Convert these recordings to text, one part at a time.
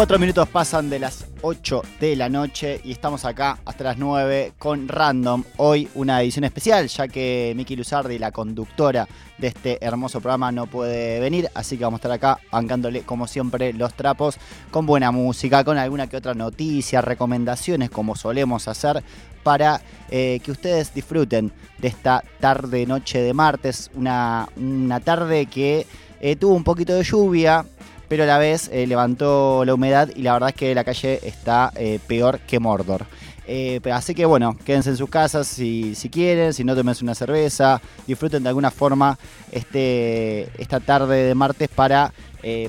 Cuatro minutos pasan de las 8 de la noche y estamos acá hasta las 9 con Random. Hoy una edición especial, ya que Miki Luzardi, la conductora de este hermoso programa, no puede venir. Así que vamos a estar acá bancándole, como siempre, los trapos con buena música, con alguna que otra noticia, recomendaciones, como solemos hacer, para eh, que ustedes disfruten de esta tarde, noche de martes. Una, una tarde que eh, tuvo un poquito de lluvia pero a la vez eh, levantó la humedad y la verdad es que la calle está eh, peor que Mordor. Eh, así que bueno, quédense en sus casas si, si quieren, si no tomen una cerveza, disfruten de alguna forma este, esta tarde de martes para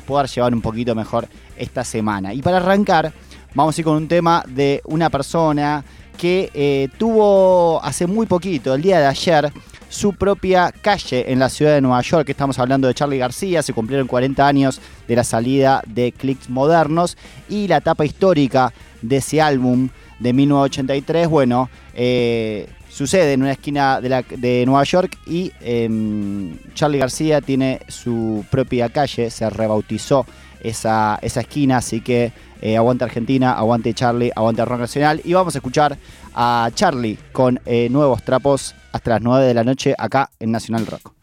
poder llevar un poquito mejor esta semana. Y para arrancar, vamos a ir con un tema de una persona que tuvo hace muy poquito, el día de ayer, su propia calle en la ciudad de Nueva York. Estamos hablando de Charlie García, se cumplieron 40 años de la salida de Clicks Modernos y la etapa histórica de ese álbum de 1983, bueno, eh, sucede en una esquina de, Nueva York y em, Charlie García tiene su propia calle, se rebautizó esa, esa esquina, así que eh, aguante Argentina, aguante Charlie, aguante Rock Nacional y vamos a escuchar a Charlie con eh, nuevos trapos hasta las 9 de la noche acá en Nacional Rock.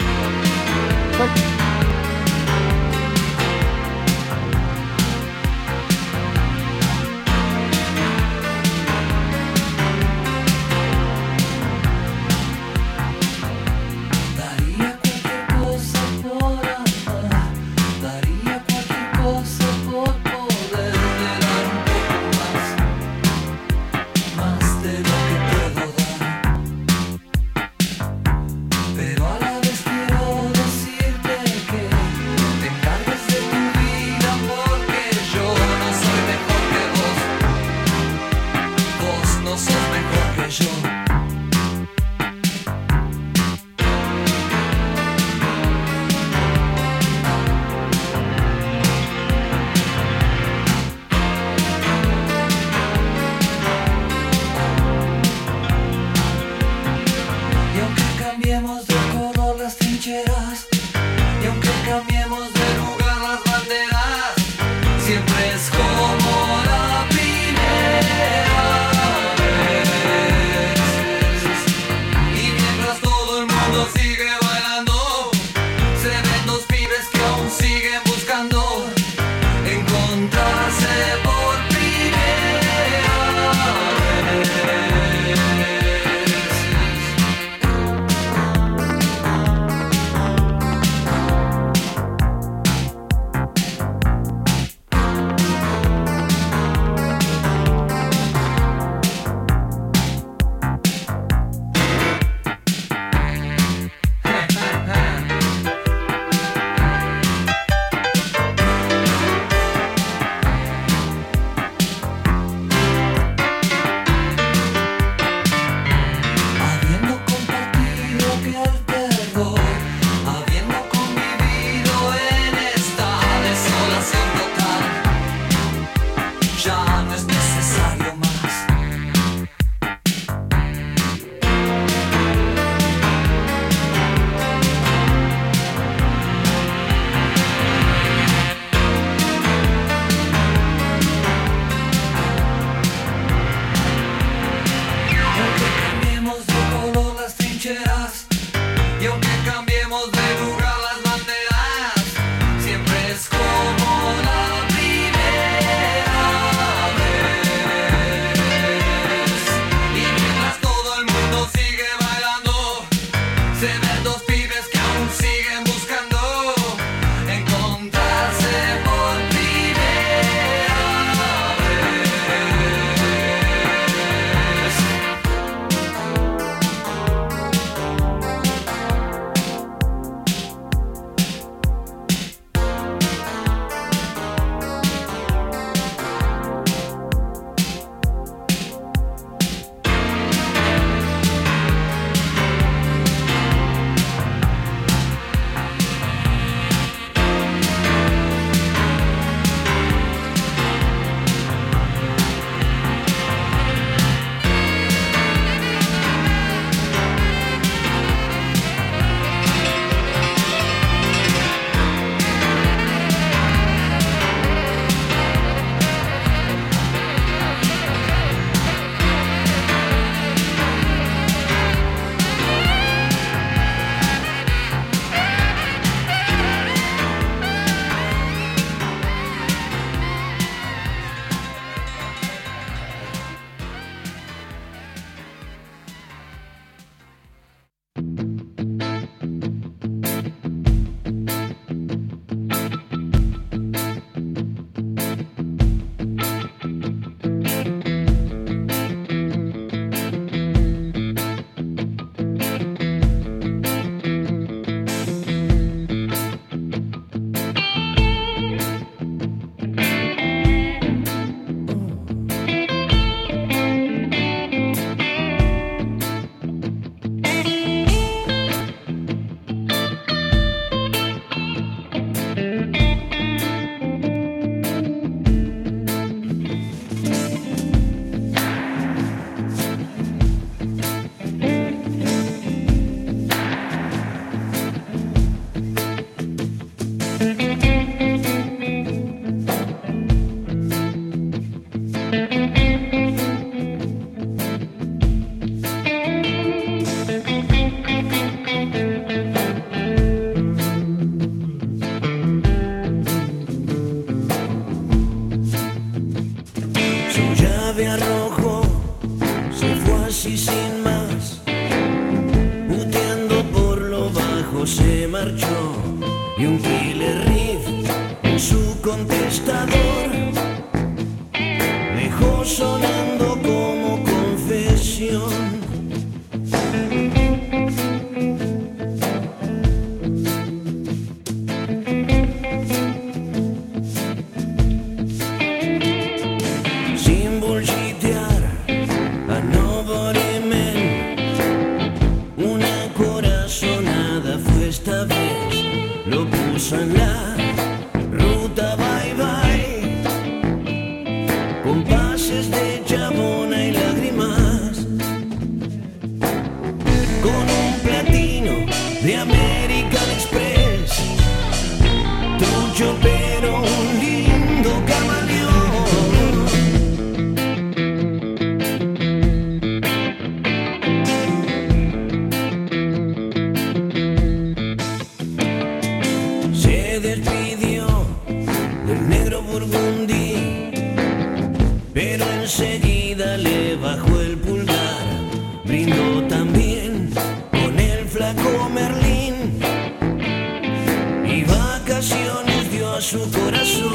a su corazón.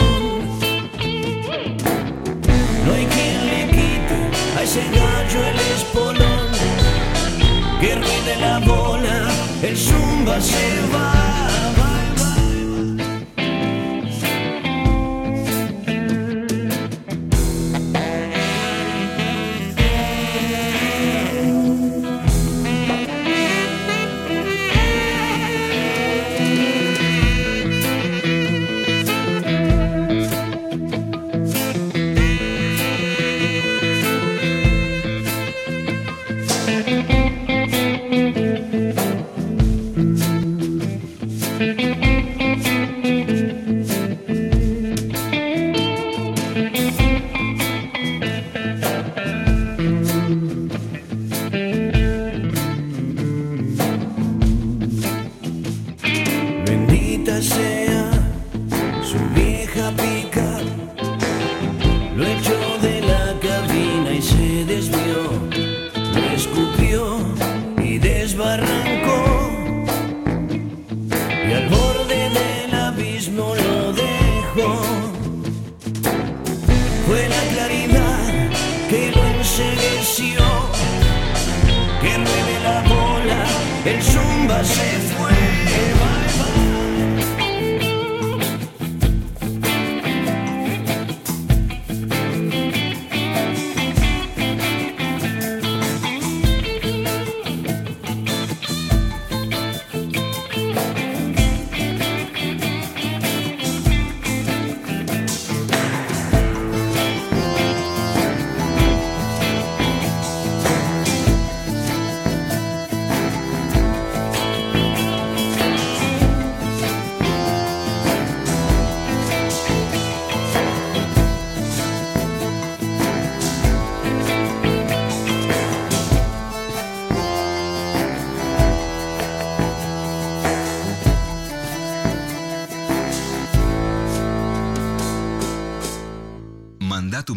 No hay quien le quite a ese gallo el espolón. Que ruede la bola, el zumba se va.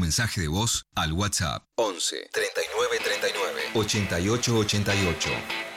mensaje de voz al WhatsApp 11 39 39 88 88.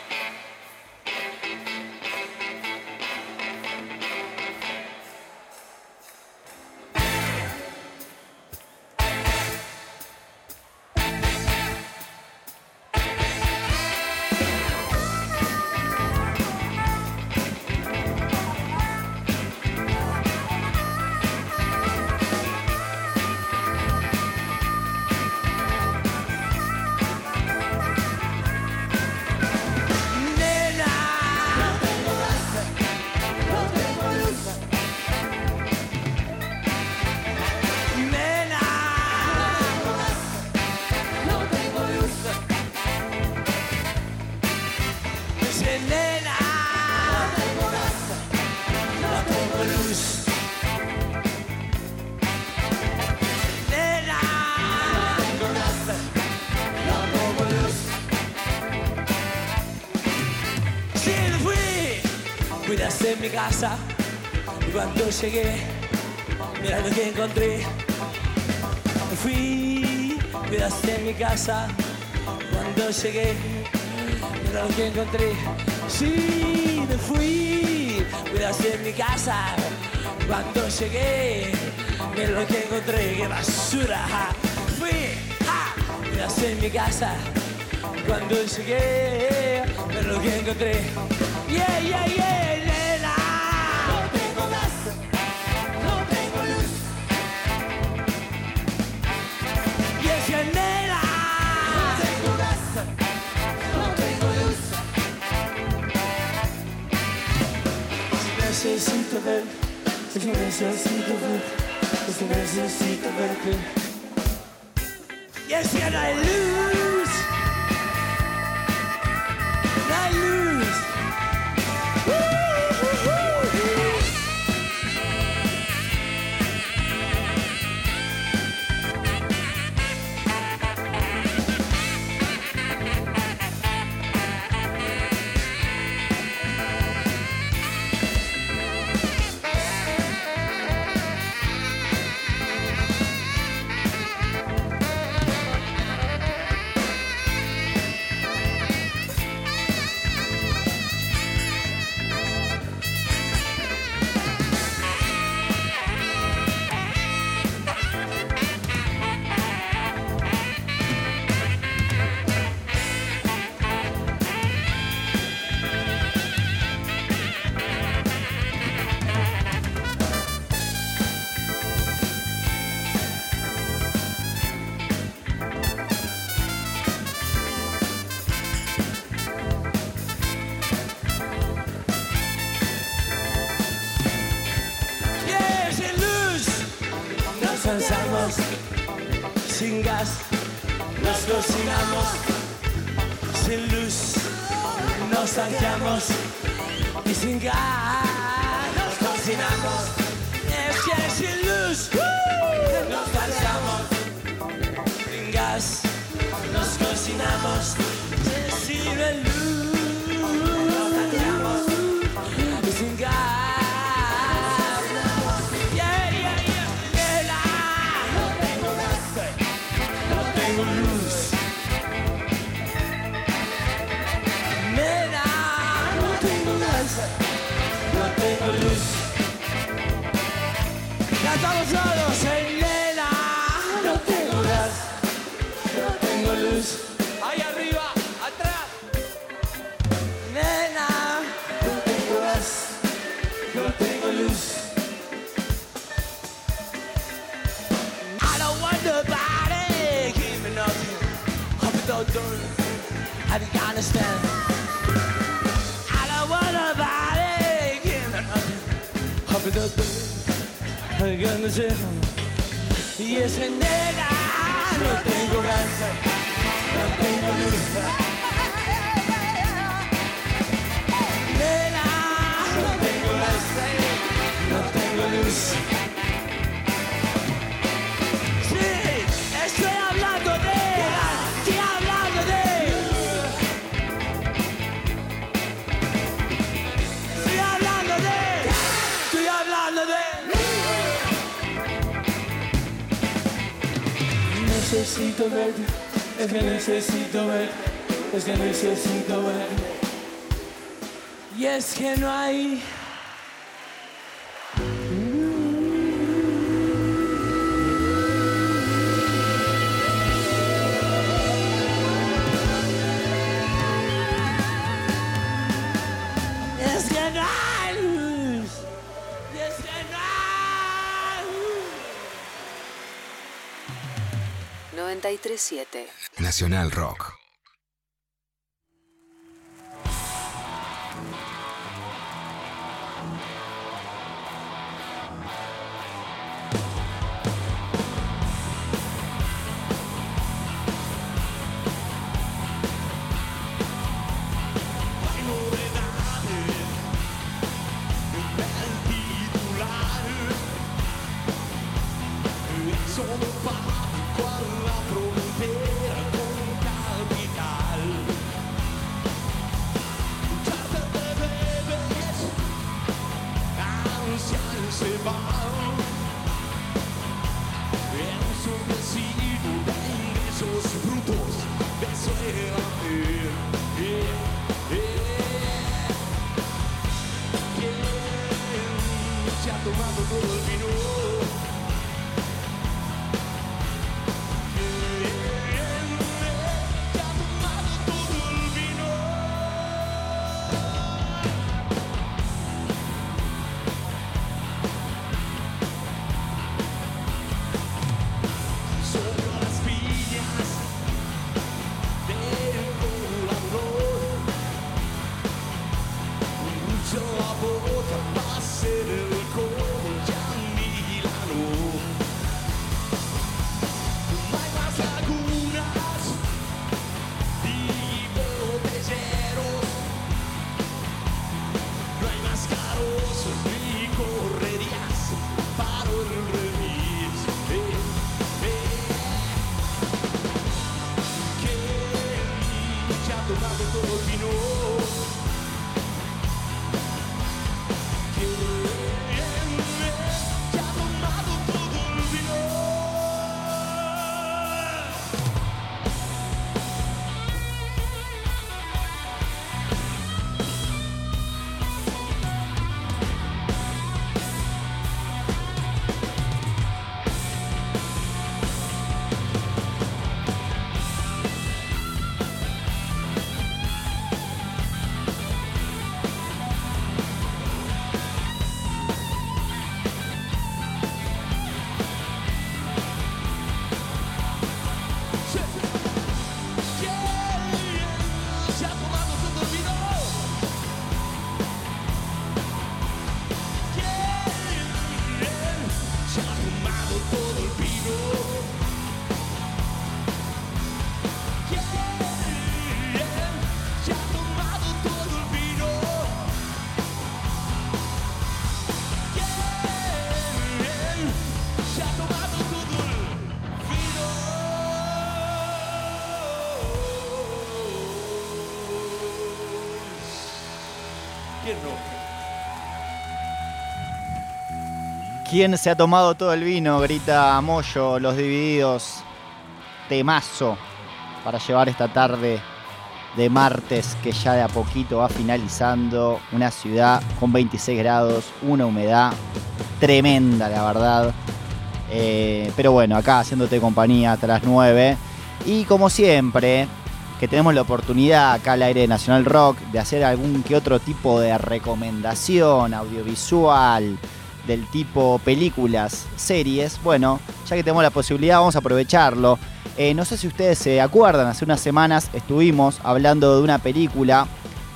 casa. Y cuando llegué, mira lo que encontré. Fui, pedazo en mi casa. Cuando llegué, mira lo que encontré. Sí, me fui, pedazo en mi casa. Cuando llegué, mira lo que encontré. ¡Qué basura! Fui, ah, en mi casa. Cuando llegué, mira lo que encontré. Yeah, yeah, yeah. Necesito necesito verte. Y es que no nos luz. Ya estamos solos, eh, nena, no tengo gas, no tengo luz. Ahí arriba, atrás. Nena, no tengo gas, no tengo luz. I don't want nobody me nothing. Hope you don't do it. Have you understand? Have you understand? Y ese nena no tengo gas, no tengo luz. Nena, no tengo gas, no tengo luz. Necesito verte, es que necesito verte, es que necesito verte. Y es que no hay. Nacional Rock. ¿Quién se ha tomado todo el vino? Grita Moyo, los divididos. Temazo para llevar esta tarde de martes que ya de a poquito va finalizando. Una ciudad con 26 grados, una humedad tremenda, la verdad. Eh, pero bueno, acá haciéndote compañía las 9. Y como siempre, que tenemos la oportunidad acá al aire de Nacional Rock de hacer algún que otro tipo de recomendación audiovisual del tipo películas, series, bueno, ya que tenemos la posibilidad vamos a aprovecharlo. Eh, no sé si ustedes se acuerdan, hace unas semanas estuvimos hablando de una película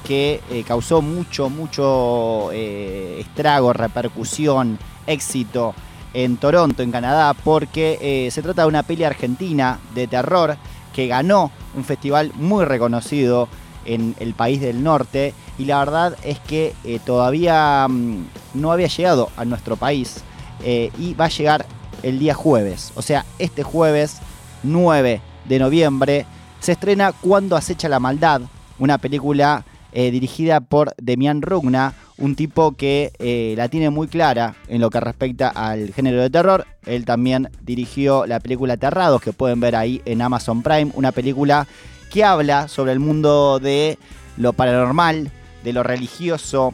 que eh, causó mucho, mucho eh, estrago, repercusión, éxito en Toronto, en Canadá, porque se trata de una peli argentina de terror que ganó un festival muy reconocido en el país del norte y la verdad es que eh, todavía mm, no había llegado a nuestro país eh, y va a llegar el día jueves, o sea, este jueves 9 de noviembre se estrena Cuando acecha la maldad, una película eh, dirigida por Demian Rugna, un tipo que la tiene muy clara en lo que respecta al género de terror. Él también dirigió la película Aterrados, que pueden ver ahí en Amazon Prime, una película que habla sobre el mundo de lo paranormal, de lo religioso,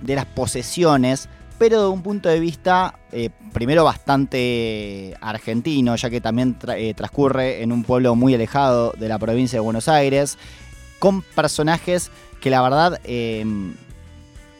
de las posesiones, pero de un punto de vista eh, primero bastante argentino, ya que también eh, transcurre en un pueblo muy alejado de la provincia de Buenos Aires, con personajes que la verdad, eh,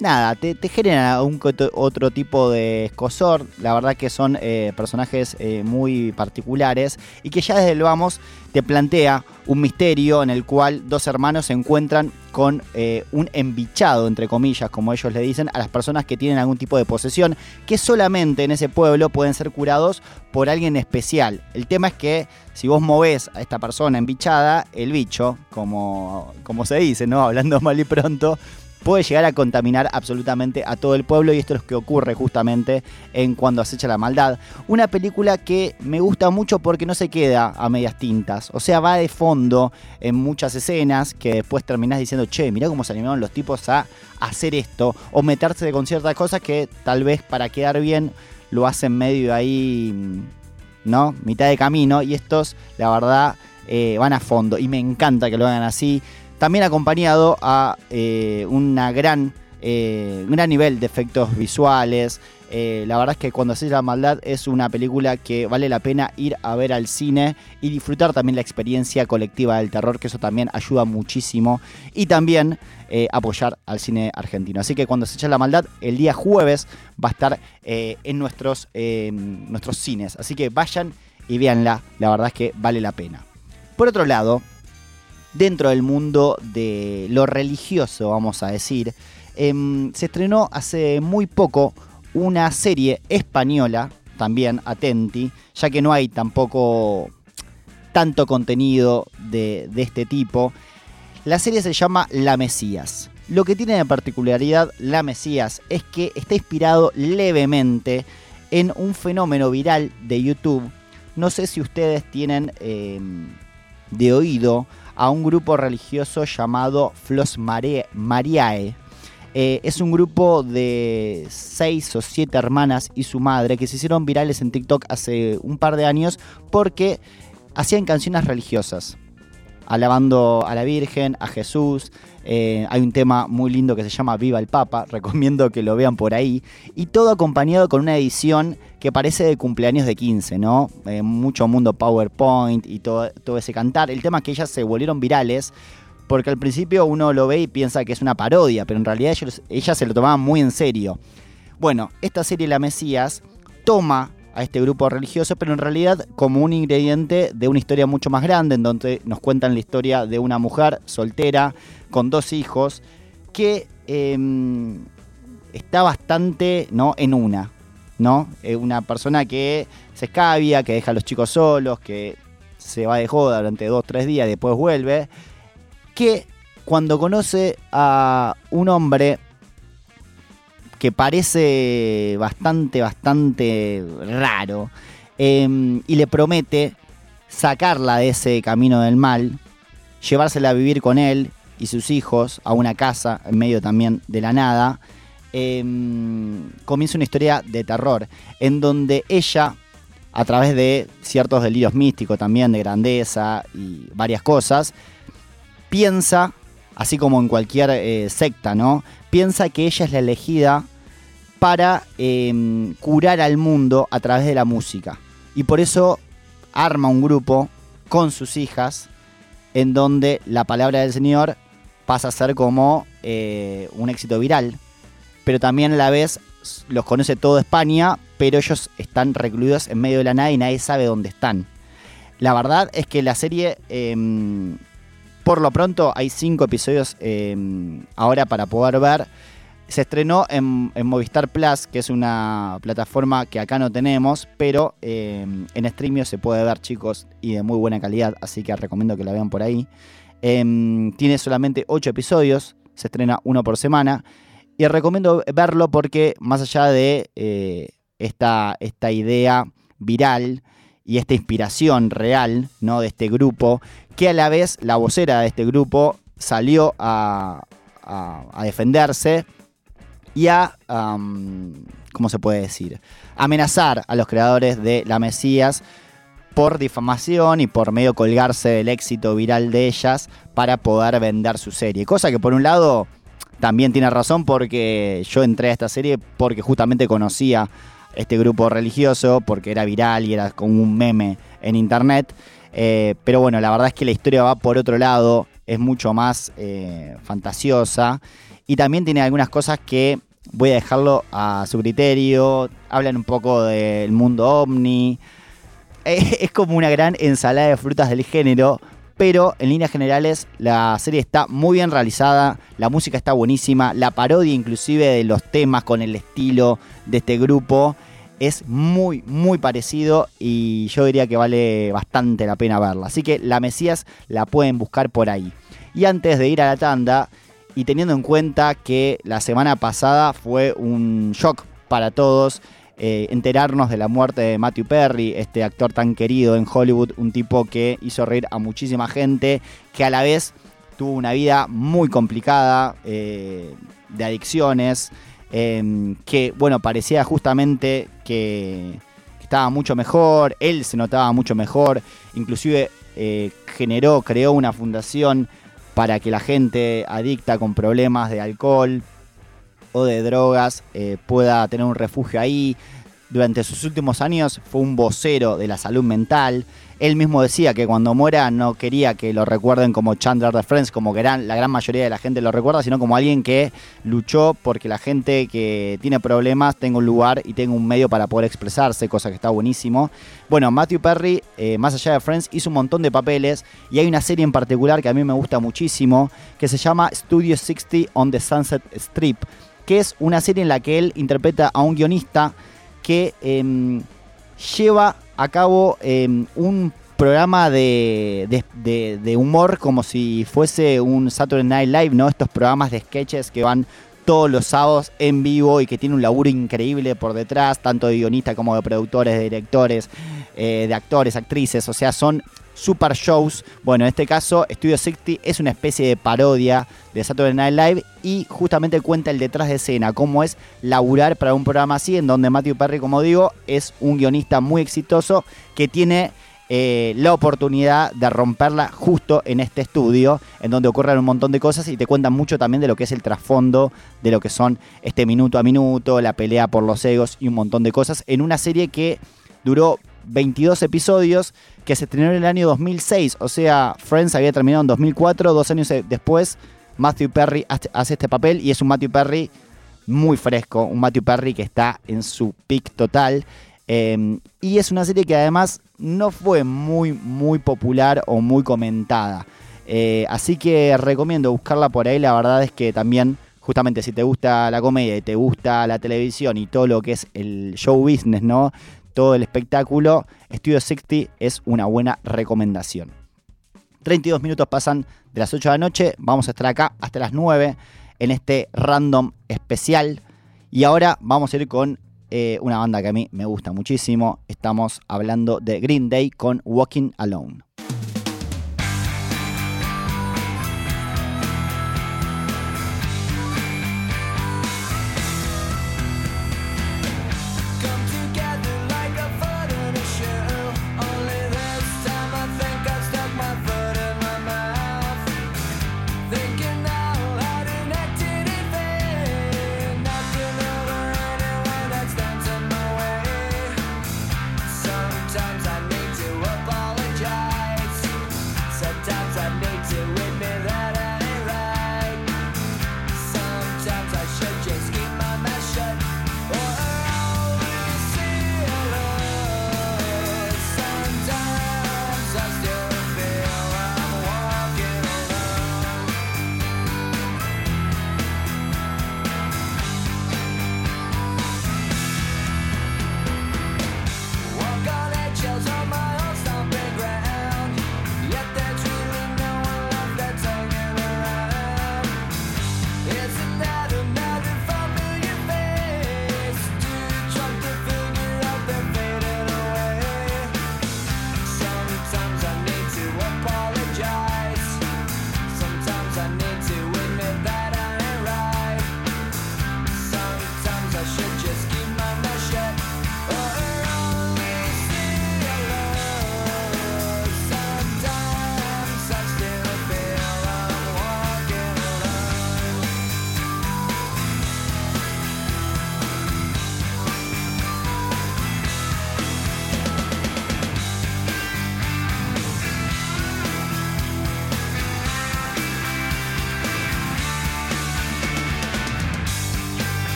nada, te, generan un otro tipo de escosor, la verdad que son eh, personajes eh, muy particulares y que ya desde el vamos te plantea un misterio en el cual dos hermanos se encuentran con eh, un embichado, entre comillas, como ellos le dicen, a las personas que tienen algún tipo de posesión, que solamente en ese pueblo pueden ser curados por alguien especial. El tema es que si vos movés a esta persona embichada, el bicho, como, como se dice, ¿no? Hablando mal y pronto, puede llegar a contaminar absolutamente a todo el pueblo y esto es lo que ocurre justamente en Cuando acecha la maldad. Una película que me gusta mucho porque no se queda a medias tintas, o sea, va de fondo en muchas escenas que después terminás diciendo, che, mirá cómo se animaron los tipos a hacer esto, o meterse con ciertas cosas que tal vez para quedar bien lo hacen medio ahí, ¿no? Mitad de camino y estos, la verdad, eh, van a fondo y me encanta que lo hagan así. También acompañado a eh, una gran, eh, un gran nivel de efectos visuales. Eh, la verdad es que cuando se la maldad es una película que vale la pena ir a ver al cine y disfrutar también la experiencia colectiva del terror, que eso también ayuda muchísimo. Y también eh, apoyar al cine argentino. Así que cuando se echa la maldad, el día jueves va a estar en nuestros, nuestros cines. Así que vayan y véanla, la verdad es que vale la pena. Por otro lado, dentro del mundo de lo religioso, vamos a decir, em, se estrenó hace muy poco una serie española, también Atenti, ya que no hay tampoco tanto contenido de, este tipo. La serie se llama La Mesías. Lo que tiene de particularidad La Mesías es que está inspirado levemente en un fenómeno viral de YouTube. No sé si ustedes tienen eh, de oído a un grupo religioso llamado Flos Mariae. Eh, es un grupo de seis o siete hermanas y su madre que se hicieron virales en TikTok hace un par de años porque hacían canciones religiosas, alabando a la Virgen, a Jesús. Eh, hay un tema muy lindo que se llama Viva el Papa, recomiendo que lo vean por ahí. Y todo acompañado con una edición que parece de cumpleaños de 15, ¿no? Eh, mucho mundo PowerPoint y todo, ese cantar. El tema es que ellas se volvieron virales porque al principio uno lo ve y piensa que es una parodia, pero en realidad ellas se lo tomaban muy en serio. Bueno, esta serie La Mesías toma a este grupo religioso, pero en realidad como un ingrediente de una historia mucho más grande, en donde nos cuentan la historia de una mujer soltera con dos hijos que eh, está bastante ¿no? en una. ¿no? Eh, una persona que se escabia, que deja a los chicos solos, que se va de joda durante dos, tres días, después vuelve, que cuando conoce a un hombre que parece bastante, bastante raro, eh, y le promete sacarla de ese camino del mal, llevársela a vivir con él y sus hijos a una casa en medio también de la nada, eh, comienza una historia de terror, en donde ella, a través de ciertos delirios místicos también, de grandeza y varias cosas, piensa, así como en cualquier eh, secta, ¿no? Piensa que ella es la elegida para eh, curar al mundo a través de la música. Y por eso arma un grupo con sus hijas en donde la palabra del Señor pasa a ser como eh, un éxito viral. Pero también a la vez los conoce toda España, pero ellos están recluidos en medio de la nada y nadie sabe dónde están. La verdad es que la serie, eh, por lo pronto, hay cinco episodios eh, ahora para poder ver. Se estrenó en, Movistar Plus, que es una plataforma que acá no tenemos, pero eh, en Streamio se puede ver, chicos, y de muy buena calidad, así que recomiendo que la vean por ahí. Eh, tiene solamente 8 episodios, se estrena uno por semana, y recomiendo verlo porque más allá de eh, esta, idea viral y esta inspiración real ¿no? de este grupo, que a la vez la vocera de este grupo salió a defenderse y a, um, ¿cómo se puede decir? Amenazar a los creadores de La Mesías por difamación y por medio colgarse del éxito viral de ellas para poder vender su serie. Cosa que por un lado también tiene razón porque yo entré a esta serie porque justamente conocía este grupo religioso, porque era viral y era como un meme en internet. Eh, pero bueno, la verdad es que la historia va por otro lado, es mucho más eh, fantasiosa y también tiene algunas cosas que voy a dejarlo a su criterio. Hablan un poco del mundo ovni. Es como una gran ensalada de frutas del género, pero en líneas generales la serie está muy bien realizada, la música está buenísima, la parodia inclusive de los temas con el estilo de este grupo es muy, muy parecido y yo diría que vale bastante la pena verla. Así que la Mesías la pueden buscar por ahí. Y antes de ir a la tanda, y teniendo en cuenta que la semana pasada fue un shock para todos, eh, enterarnos de la muerte de Matthew Perry, este actor tan querido en Hollywood, un tipo que hizo reír a muchísima gente, que a la vez tuvo una vida muy complicada eh, de adicciones, eh, que bueno, parecía justamente que, que, estaba mucho mejor, él se notaba mucho mejor, inclusive eh, generó, creó una fundación para que la gente adicta con problemas de alcohol o de drogas eh, pueda tener un refugio ahí. Durante sus últimos años fue un vocero de la salud mental. Él mismo decía que cuando muera no quería que lo recuerden como Chandler de Friends, como gran, la gran mayoría de la gente lo recuerda, sino como alguien que luchó porque la gente que tiene problemas tenga un lugar y tenga un medio para poder expresarse, cosa que está buenísimo. Bueno, Matthew Perry, eh, más allá de Friends, hizo un montón de papeles y hay una serie en particular que a mí me gusta muchísimo, que se llama Studio 60 on the Sunset Strip, que es una serie en la que él interpreta a un guionista que eh, lleva a cabo eh, un programa de, humor como si fuese un Saturday Night Live, ¿no? Estos programas de sketches que van todos los sábados en vivo y que tiene un laburo increíble por detrás, tanto de guionista como de productores, de directores, eh, de actores, actrices, o sea, son Super Shows. Bueno, en este caso, Studio 60 es una especie de parodia de Saturday Night Live y justamente cuenta el detrás de escena, cómo es laburar para un programa así, en donde Matthew Perry, como digo, es un guionista muy exitoso que tiene eh, la oportunidad de romperla justo en este estudio, en donde ocurren un montón de cosas y te cuentan mucho también de lo que es el trasfondo, de lo que son este minuto a minuto, la pelea por los egos y un montón de cosas, en una serie que duró 22 episodios, que se estrenó en el año 2006, o sea, Friends había terminado en 2004, dos años eh, después, Matthew Perry hace este papel y es un Matthew Perry muy fresco, un Matthew Perry que está en su pick total. Eh, y es una serie que además no fue muy, muy popular o muy comentada. Eh, así que recomiendo buscarla por ahí. La verdad es que también, justamente si te gusta la comedia y te gusta la televisión y todo lo que es el show business, ¿no? Todo el espectáculo, Studio 60 es una buena recomendación. 32 minutos pasan de las 8 de la noche. Vamos a estar acá hasta las 9 en este random especial. Y ahora vamos a ir con eh, una banda que a mí me gusta muchísimo. Estamos hablando de Green Day con Walking Alone.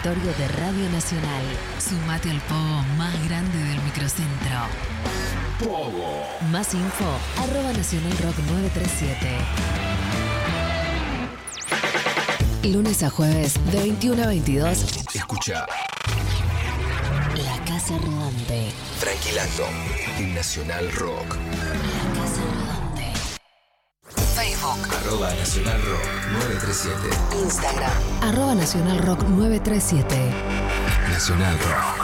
Auditorio de Radio Nacional. Sumate al pogo más grande del microcentro. Pogo. Más info, arroba Nacional Rock 937. Lunes a jueves, de 21 a 22, Escucha. La Casa Rodante. Tranquilando. Nacional Rock. Arroba Nacional Rock 937. Instagram, arroba Nacional Rock 937. Nacional Rock.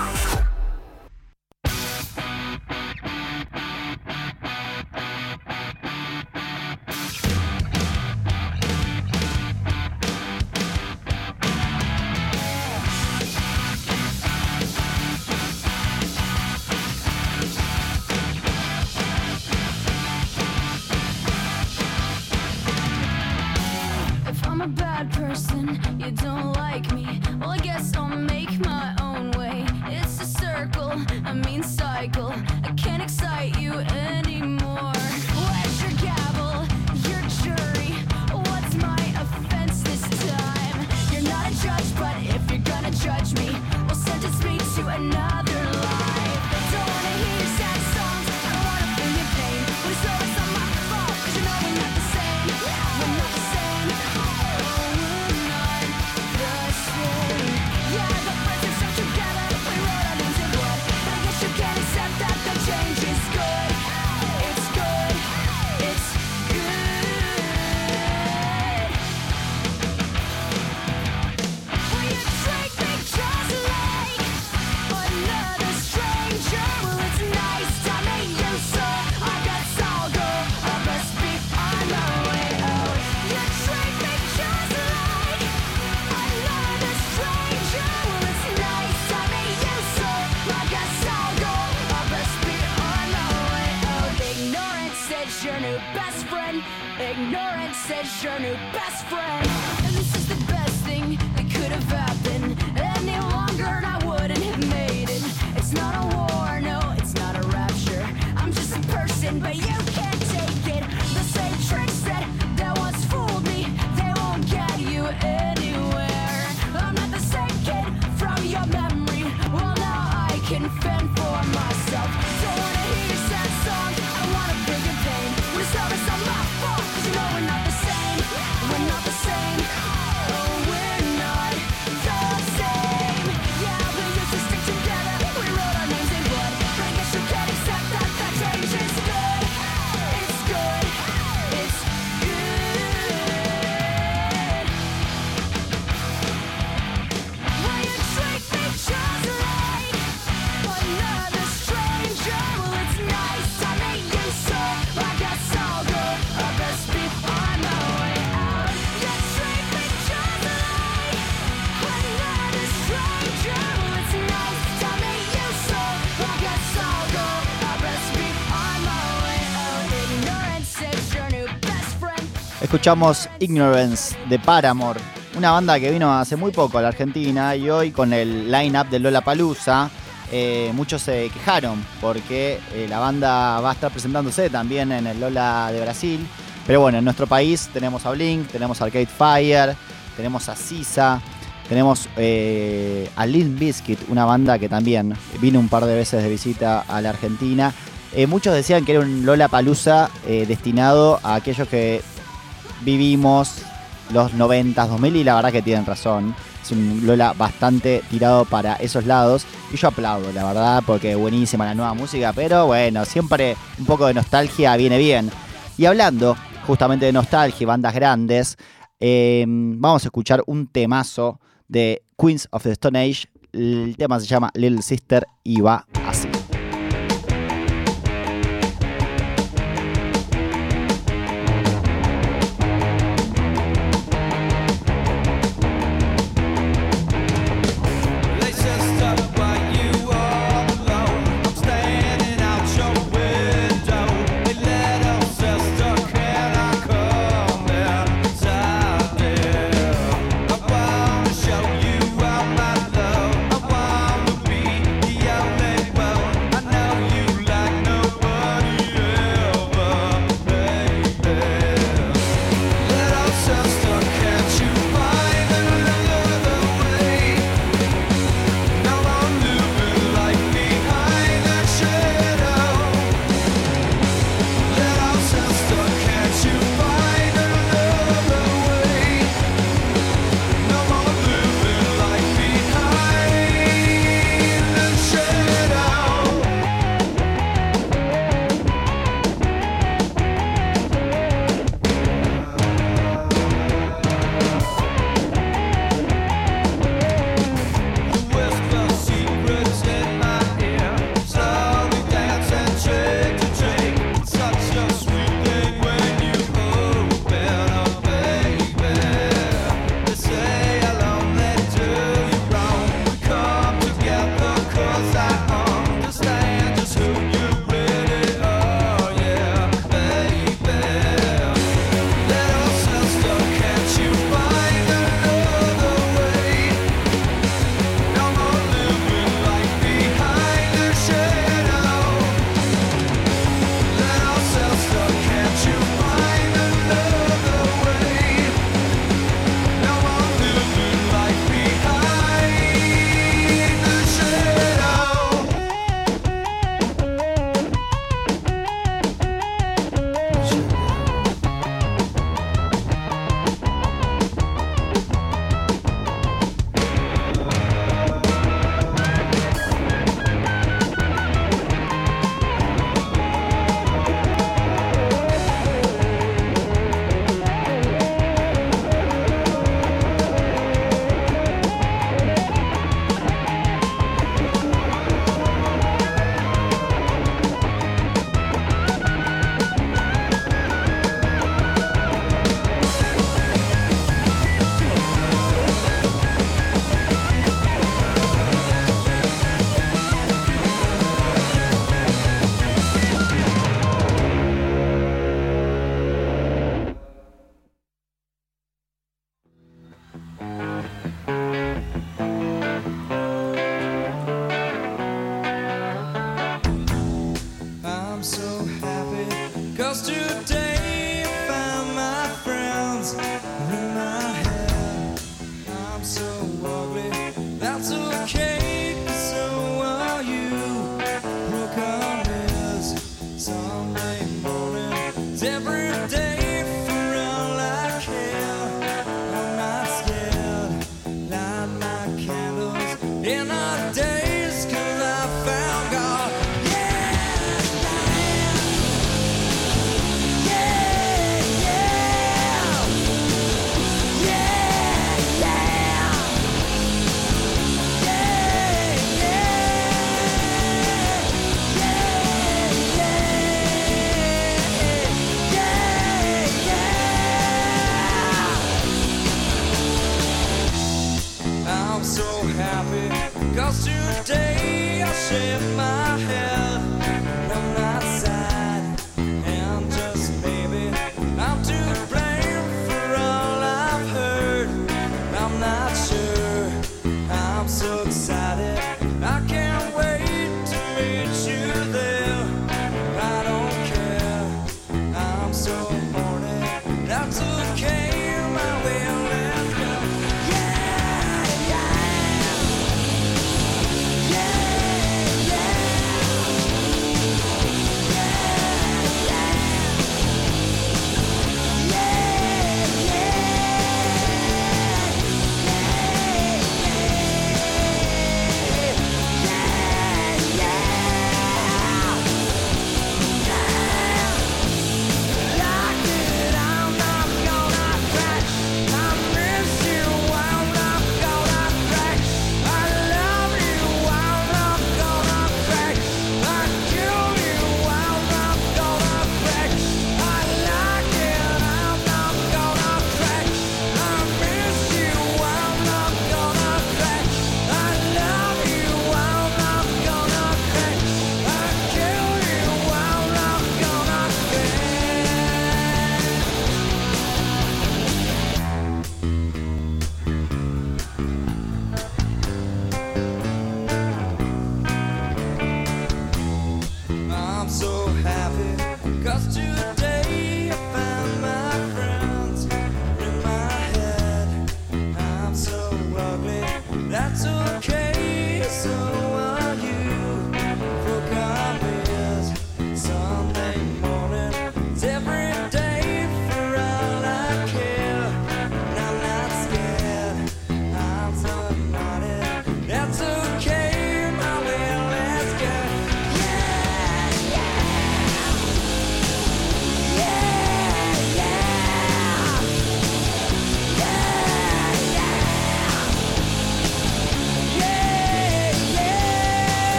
is your new best friend. And this is the Escuchamos Ignorance de Paramore, una banda que vino hace muy poco a la Argentina y hoy con el line-up de Lola Palusa. Eh, muchos se quejaron porque eh, la banda va a estar presentándose también en el Lola de Brasil. Pero bueno, en nuestro país tenemos a Blink, tenemos a Arcade Fire, tenemos a Sisa, tenemos eh, a Lil Biscuit, una banda que también vino un par de veces de visita a la Argentina. muchos decían que era un Lola Palusa destinado a aquellos que vivimos los 90, 2000 y la verdad que tienen razón. Es un Lola bastante tirado para esos lados y yo aplaudo, la verdad, porque buenísima la nueva música, pero bueno, siempre un poco de nostalgia viene bien. Y hablando justamente de nostalgia y bandas grandes, em, vamos a escuchar un temazo de Queens of the Stone Age. El tema se llama Little Sister y va así.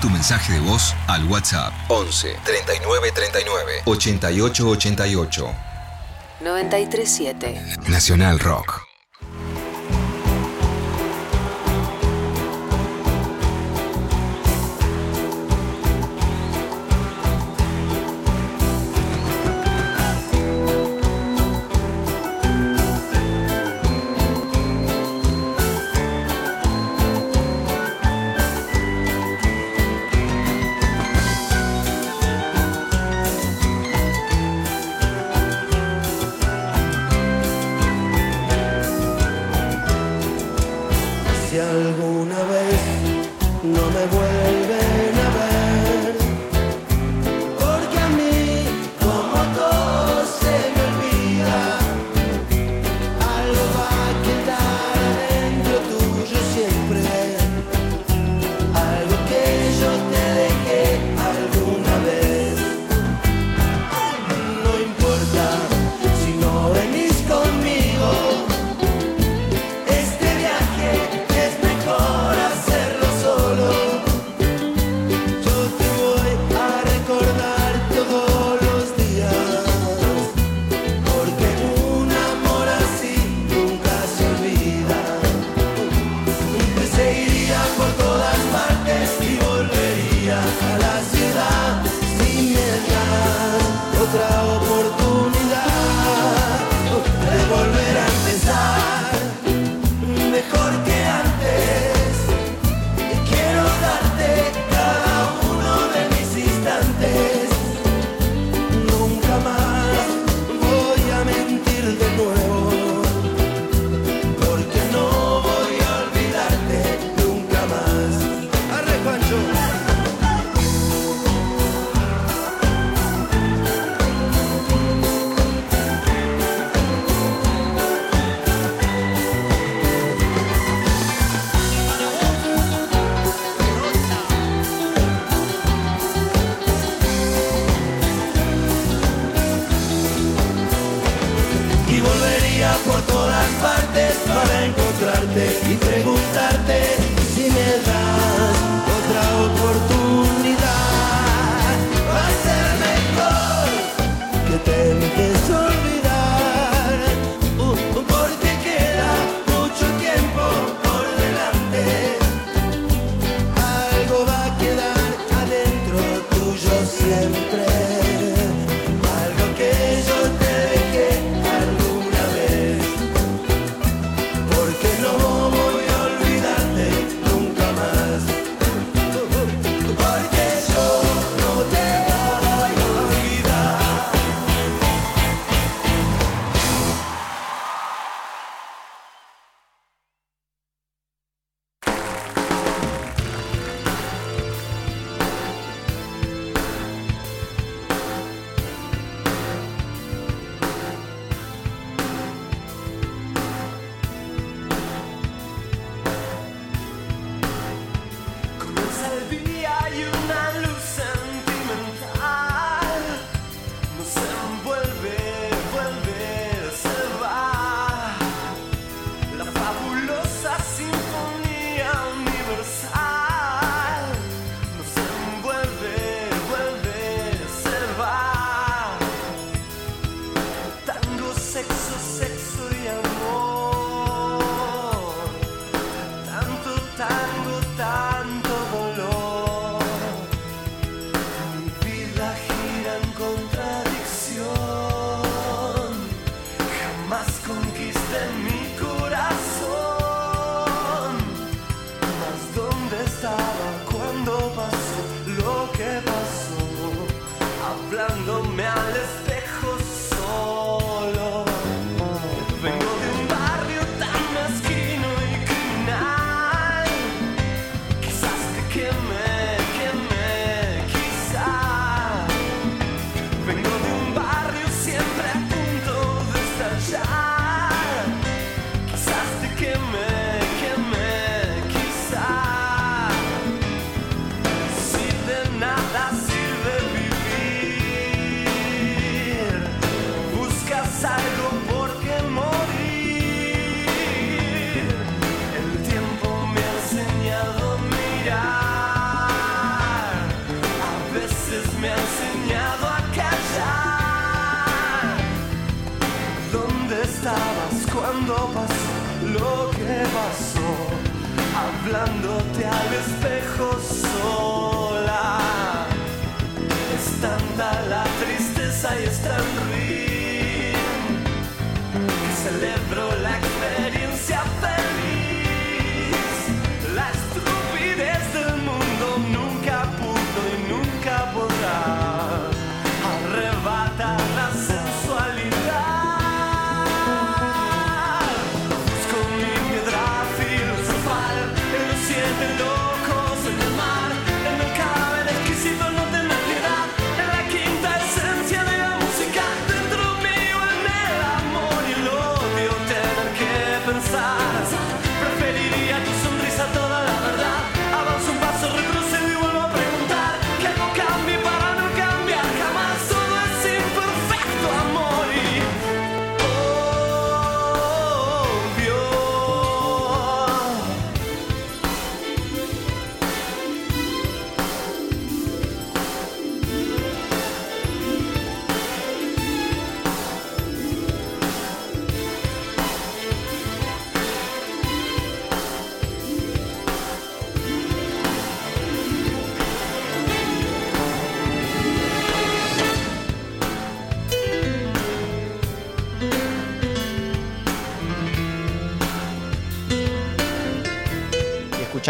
Tu mensaje de voz al WhatsApp. 11 39 39 88 88 937 Nacional Rock.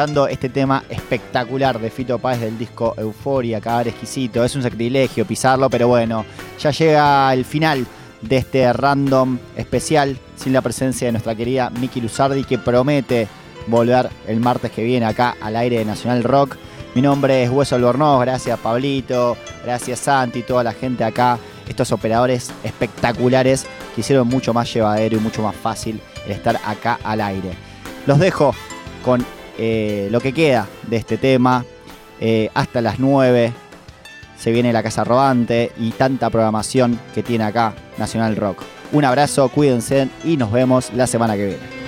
Este tema espectacular de Fito Páez del disco Euforia, cagar exquisito. Es un sacrilegio pisarlo, pero bueno, ya llega el final de este random especial sin la presencia de nuestra querida Miki Luzardi que promete volver el martes que viene acá al aire de Nacional Rock. Mi nombre es Hueso Albornoz, gracias Pablito, gracias Santi, toda la gente acá, estos operadores espectaculares que hicieron mucho más llevadero y mucho más fácil el estar acá al aire. Los dejo con eh, lo que queda de este tema. Eh, hasta las 9 se viene la Casa Rodante y tanta programación que tiene acá Nacional Rock. Un abrazo, cuídense y nos vemos la semana que viene.